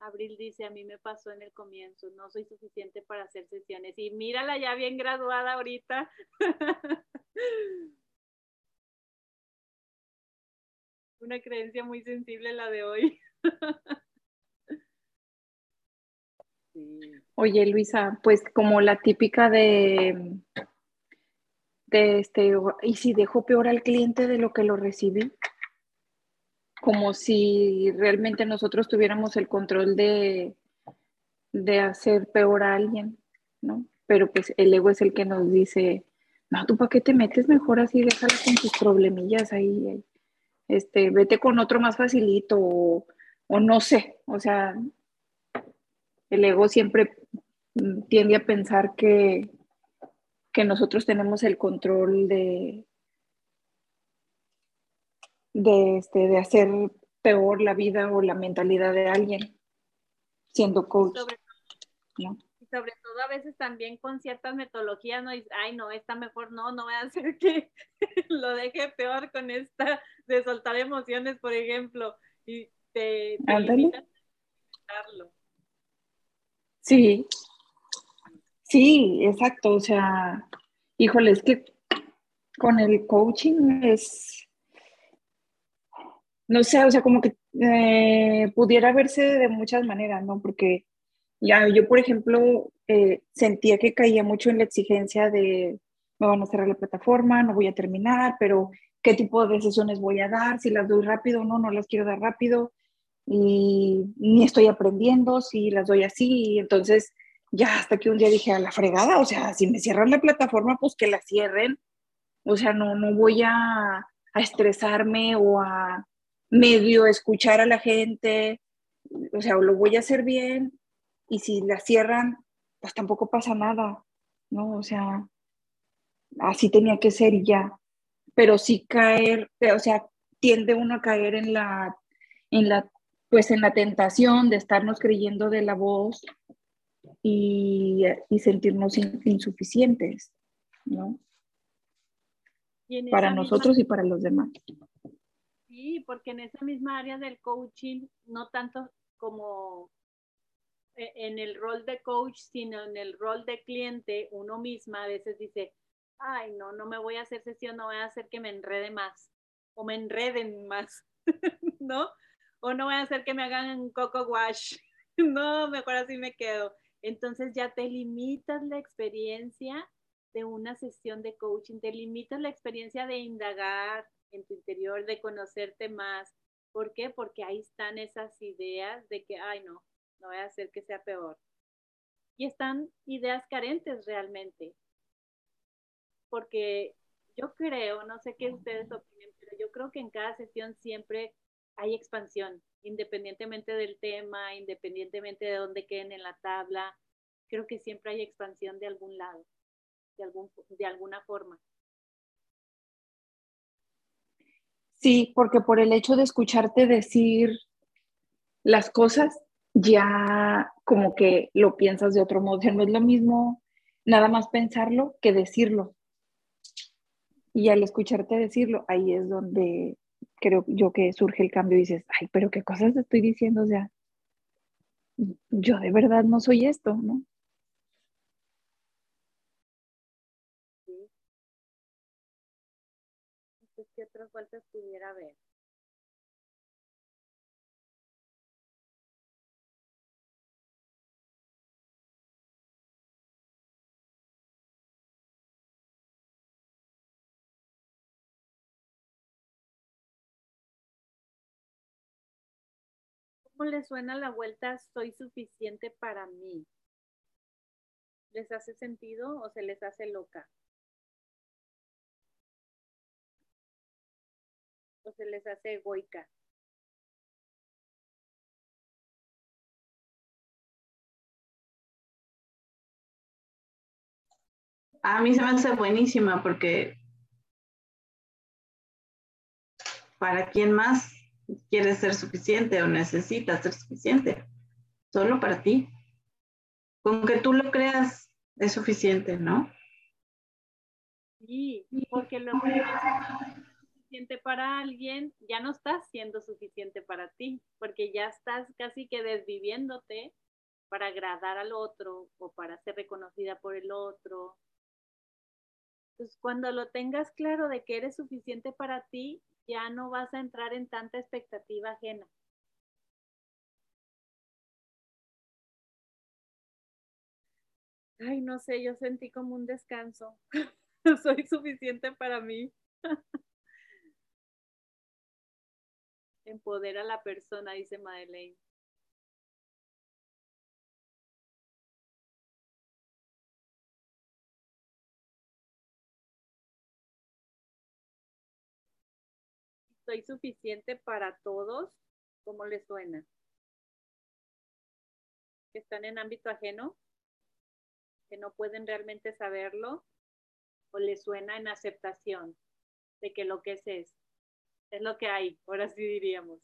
Abril dice, a mí me pasó en el comienzo, no soy suficiente para hacer sesiones. Y mírala ya bien graduada ahorita. Una creencia muy sensible la de hoy. Oye, Luisa, pues como la típica de, de este, y si dejo peor al cliente de lo que lo recibí, como si realmente nosotros tuviéramos el control de, de hacer peor a alguien, ¿no? Pero pues el ego es el que nos dice, no, tú para qué te metes mejor así, déjala con tus problemillas ahí, este, vete con otro más facilito o, o no sé, o sea, el ego siempre tiende a pensar que, que nosotros tenemos el control de, de, este, de hacer peor la vida o la mentalidad de alguien siendo coach. Sobre, Y sobre todo a veces también con ciertas metodologías, no ay, no, está mejor, no, no voy a hacer que lo deje peor con esta de soltar emociones, por ejemplo, y te, te Sí, sí, exacto, o sea, híjole, es que con el coaching es, no sé, o sea, como que eh, pudiera verse de muchas maneras, ¿no? Porque ya yo, por ejemplo, eh, sentía que caía mucho en la exigencia de, me van a cerrar la plataforma, no voy a terminar, pero qué tipo de sesiones voy a dar, si las doy rápido o no, no las quiero dar rápido, y ni estoy aprendiendo, si las doy así, entonces ya hasta que un día dije a la fregada, o sea, si me cierran la plataforma, pues que la cierren, o sea, no, no voy a, a estresarme o a medio escuchar a la gente, o sea, lo voy a hacer bien y si la cierran, pues tampoco pasa nada, ¿no? O sea, así tenía que ser y ya, pero sí caer, o sea, tiende uno a caer en la, en la, pues en la tentación de estarnos creyendo de la voz y, y sentirnos insuficientes, ¿no? Para nosotros y para los demás. Sí, porque en esa misma área del coaching, no tanto como e, en el rol de coach, sino en el rol de cliente, uno misma a veces dice, ay, no, no me voy a hacer sesión, no voy a hacer que me enrede más o me enreden más, ¿no? O no voy a hacer que me hagan coco wash, no, mejor así me quedo. Entonces ya te limitas la experiencia de una sesión de coaching, te limitas la experiencia de indagar, en tu interior, de conocerte más. ¿Por qué? Porque ahí están esas ideas de que, ay, no, no voy a hacer que sea peor. Y están ideas carentes realmente. Porque yo creo, no sé qué ustedes opinen, pero yo creo que en cada sesión siempre hay expansión, independientemente del tema, independientemente de dónde queden en la tabla. Creo que siempre hay expansión de algún lado, de, algún, de alguna forma. Sí, porque por el hecho de escucharte decir las cosas, ya como que lo piensas de otro modo. No es lo mismo nada más pensarlo que decirlo. Y al escucharte decirlo, ahí es donde creo yo que surge el cambio y dices, ay, pero qué cosas te estoy diciendo, o sea, yo de verdad no soy esto, ¿no? qué otras vueltas pudiera haber. ¿Cómo les suena la vuelta soy suficiente para mí? ¿Les hace sentido o se les hace loca? se les hace egoica. A mí se me hace buenísima porque ¿para quién más quieres ser suficiente o necesitas ser suficiente? Solo para ti. Con que tú lo creas es suficiente, ¿no? Sí, porque lo que suficiente para alguien, ya no estás siendo suficiente para ti, porque ya estás casi que desviviéndote para agradar al otro o para ser reconocida por el otro. Entonces, cuando lo tengas claro de que eres suficiente para ti, ya no vas a entrar en tanta expectativa ajena. Ay, no sé, yo sentí como un descanso. soy suficiente para mí. Empodera a la persona, dice Madeleine. ¿Soy suficiente para todos? ¿Cómo les suena? ¿Que están en ámbito ajeno? ¿Que no pueden realmente saberlo? ¿O les suena en aceptación de que lo que es es? Es lo que hay, ahora sí diríamos.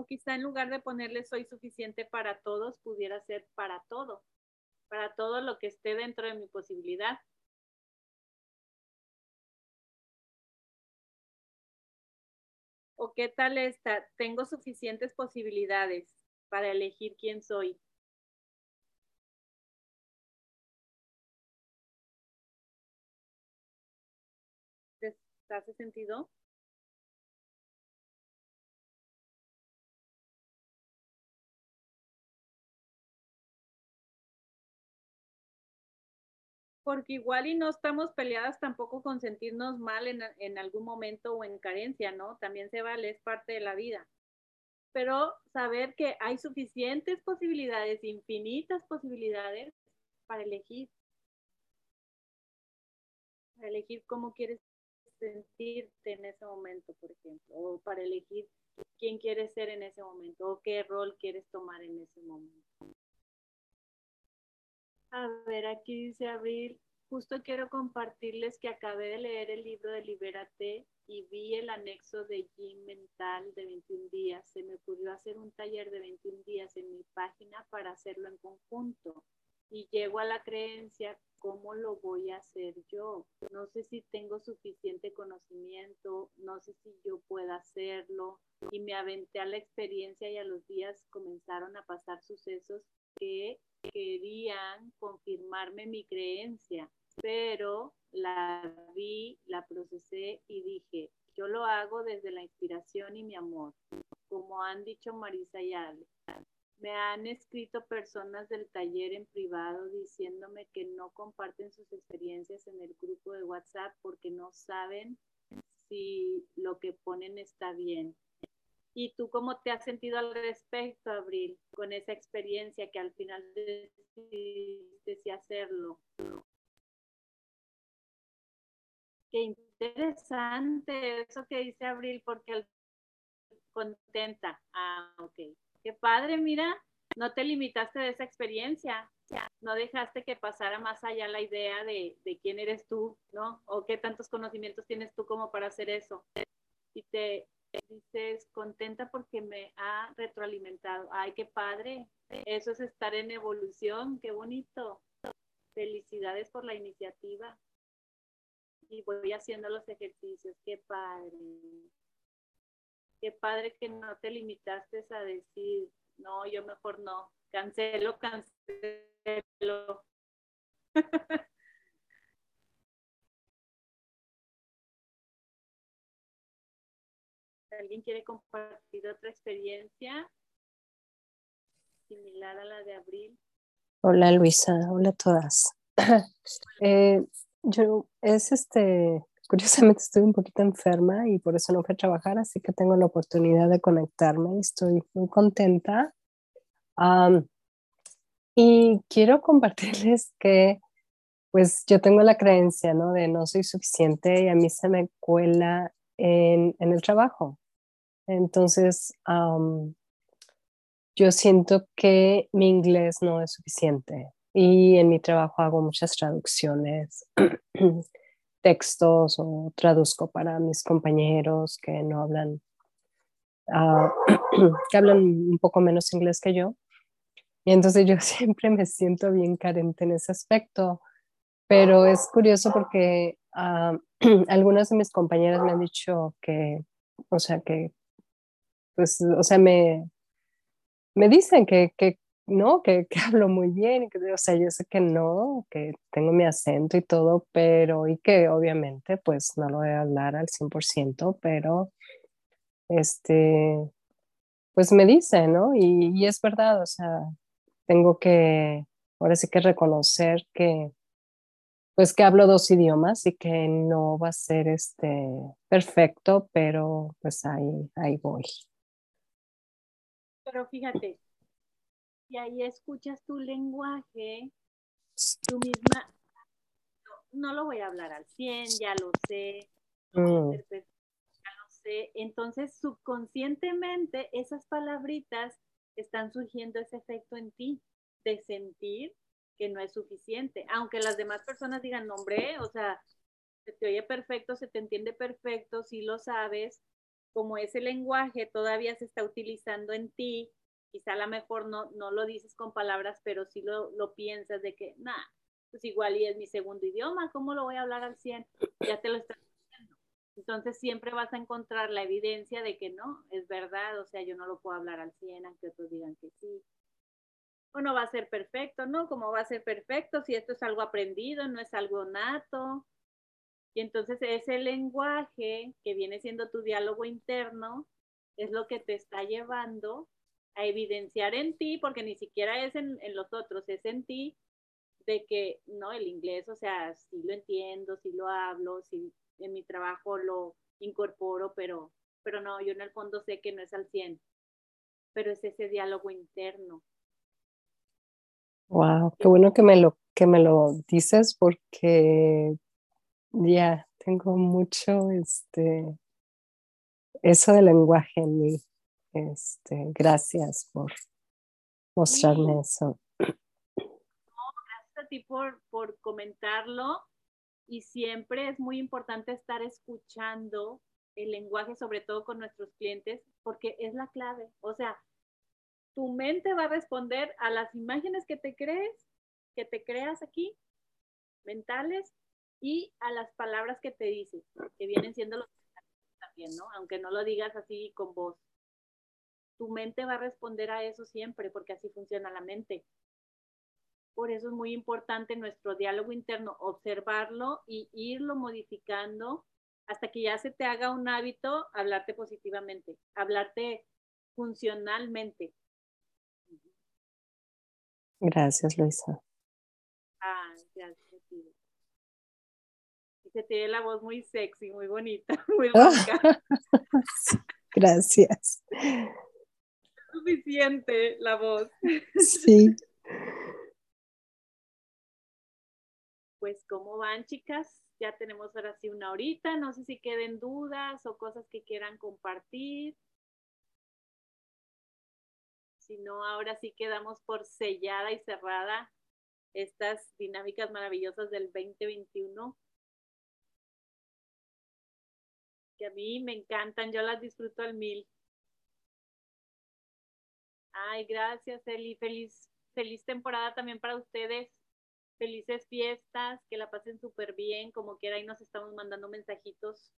O quizá en lugar de ponerle soy suficiente para todos, pudiera ser para todo, para todo lo que esté dentro de mi posibilidad. ¿O qué tal está? Tengo suficientes posibilidades para elegir quién soy. ¿Te hace sentido? Porque igual y no estamos peleadas tampoco con sentirnos mal en, algún momento o en carencia, ¿no? También se vale, es parte de la vida. Pero saber que hay suficientes posibilidades, infinitas posibilidades para elegir. Para elegir cómo quieres sentirte en ese momento, por ejemplo, o para elegir quién quieres ser en ese momento, o qué rol quieres tomar en ese momento. A ver, aquí dice Abril, justo quiero compartirles que acabé de leer el libro de Libérate y vi el anexo de Gym Mental de 21 días. Se me ocurrió hacer un taller de 21 días en mi página para hacerlo en conjunto. Y llego a la creencia, ¿cómo lo voy a hacer yo? No sé si tengo suficiente conocimiento, no sé si yo pueda hacerlo. Y me aventé a la experiencia y a los días comenzaron a pasar sucesos que querían confirmarme mi creencia, pero la vi, la procesé y dije, yo lo hago desde la inspiración y mi amor, como han dicho Marisa y Ale. Me han escrito personas del taller en privado diciéndome que no comparten sus experiencias en el grupo de WhatsApp porque no saben si lo que ponen está bien. ¿Y tú cómo te has sentido al respecto, Abril, con esa experiencia que al final decidiste hacerlo? Qué interesante eso que dice Abril, porque contenta. Ah, ok. Qué padre, mira, no te limitaste de esa experiencia, no dejaste que pasara más allá la idea de, de quién eres tú, ¿no? O qué tantos conocimientos tienes tú como para hacer eso. Y te, dices, contenta porque me ha retroalimentado. Ay, qué padre. Eso es estar en evolución, qué bonito. Felicidades por la iniciativa. Y voy haciendo los ejercicios, qué padre. Qué padre que no te limitaste a decir, no, yo mejor no. Cancelo, cancelo. ¿Alguien quiere compartir otra experiencia similar a la de Abril? Hola Luisa, hola a todas. Eh, yo es este, curiosamente estoy un poquito enferma y por eso no fui a trabajar, así que tengo la oportunidad de conectarme y estoy muy contenta. y quiero compartirles que pues yo tengo la creencia, ¿no? De no soy suficiente y a mí se me cuela en el trabajo. Entonces, yo siento que mi inglés no es suficiente y en mi trabajo hago muchas traducciones, textos o traduzco para mis compañeros que no hablan, ah, que hablan un poco menos inglés que yo. Y entonces yo siempre me siento bien carente en ese aspecto, pero es curioso porque uh, algunas de mis compañeras me han dicho que, o sea, que pues, o sea, me, me dicen que, que no, que, hablo muy bien, que, o sea, yo sé que no, que tengo mi acento y todo, pero, y que obviamente, pues, no lo voy a hablar al 100%, pero este, pues me dice, ¿no? Y, y es verdad, o sea, tengo que, ahora sí que reconocer que, pues que hablo dos idiomas y que no va a ser este perfecto, pero pues ahí, ahí voy. Pero fíjate, y ahí escuchas tu lenguaje, tú misma, no, lo voy a hablar al 100, ya lo sé, mm. ya lo sé. Entonces, subconscientemente, esas palabritas están surgiendo ese efecto en ti de sentir que no es suficiente. Aunque las demás personas digan, nombre, o sea, se te oye perfecto, se te entiende perfecto, si lo sabes, como ese lenguaje todavía se está utilizando en ti, quizá a lo mejor no, no lo dices con palabras, pero sí lo, lo piensas de que, nada, pues igual y es mi segundo idioma, ¿cómo lo voy a hablar al 100? Ya te lo estás diciendo. Entonces siempre vas a encontrar la evidencia de que no, es verdad, o sea, yo no lo puedo hablar al 100, aunque otros digan que sí. O no va a ser perfecto, ¿no? ¿Cómo va a ser perfecto si esto es algo aprendido, no es algo nato? Y entonces ese lenguaje que viene siendo tu diálogo interno es lo que te está llevando a evidenciar en ti, porque ni siquiera es en, los otros, es en ti, de que, no, el inglés, o sea, sí lo entiendo, sí lo hablo, sí en mi trabajo lo incorporo, pero, pero no, yo en el fondo sé que no es al 100, pero es ese diálogo interno. Wow, qué bueno que me lo, que me lo dices porque ya tengo mucho, este, eso del lenguaje en mí. Este, gracias por mostrarme eso. gracias a ti por, por comentarlo y siempre es muy importante estar escuchando el lenguaje, sobre todo con nuestros clientes, porque es la clave. O sea, tu mente va a responder a las imágenes que te crees, que te creas aquí, mentales, y a las palabras que te dices, que vienen siendo los también, ¿no? Aunque no lo digas así con voz tu mente va a responder a eso siempre, porque así funciona la mente. Por eso es muy importante nuestro diálogo interno, observarlo y irlo modificando hasta que ya se te haga un hábito hablarte positivamente, hablarte funcionalmente. Gracias, Luisa. Ah, gracias. Se tiene la voz muy sexy, muy bonita, muy bonita. gracias suficiente la voz. Sí. Pues, ¿cómo van, chicas? Ya tenemos ahora sí una horita. No sé si queden dudas o cosas que quieran compartir. Si no, ahora sí quedamos por sellada y cerrada estas dinámicas maravillosas del 2021 que a mí me encantan, yo las disfruto al mil. Ay, gracias, Eli. Feliz, feliz temporada también para ustedes. Felices fiestas, que la pasen súper bien, como quiera, ahí nos estamos mandando mensajitos.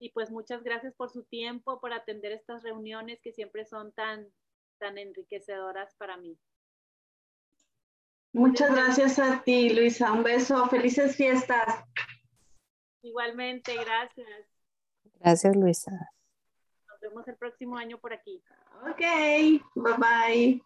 Y pues muchas gracias por su tiempo, por atender estas reuniones que siempre son tan, tan enriquecedoras para mí. Muchas gracias a ti, Luisa. Un beso. Felices fiestas. Igualmente, gracias. Gracias, Luisa. Nos vemos el próximo año por aquí. Ok, bye bye.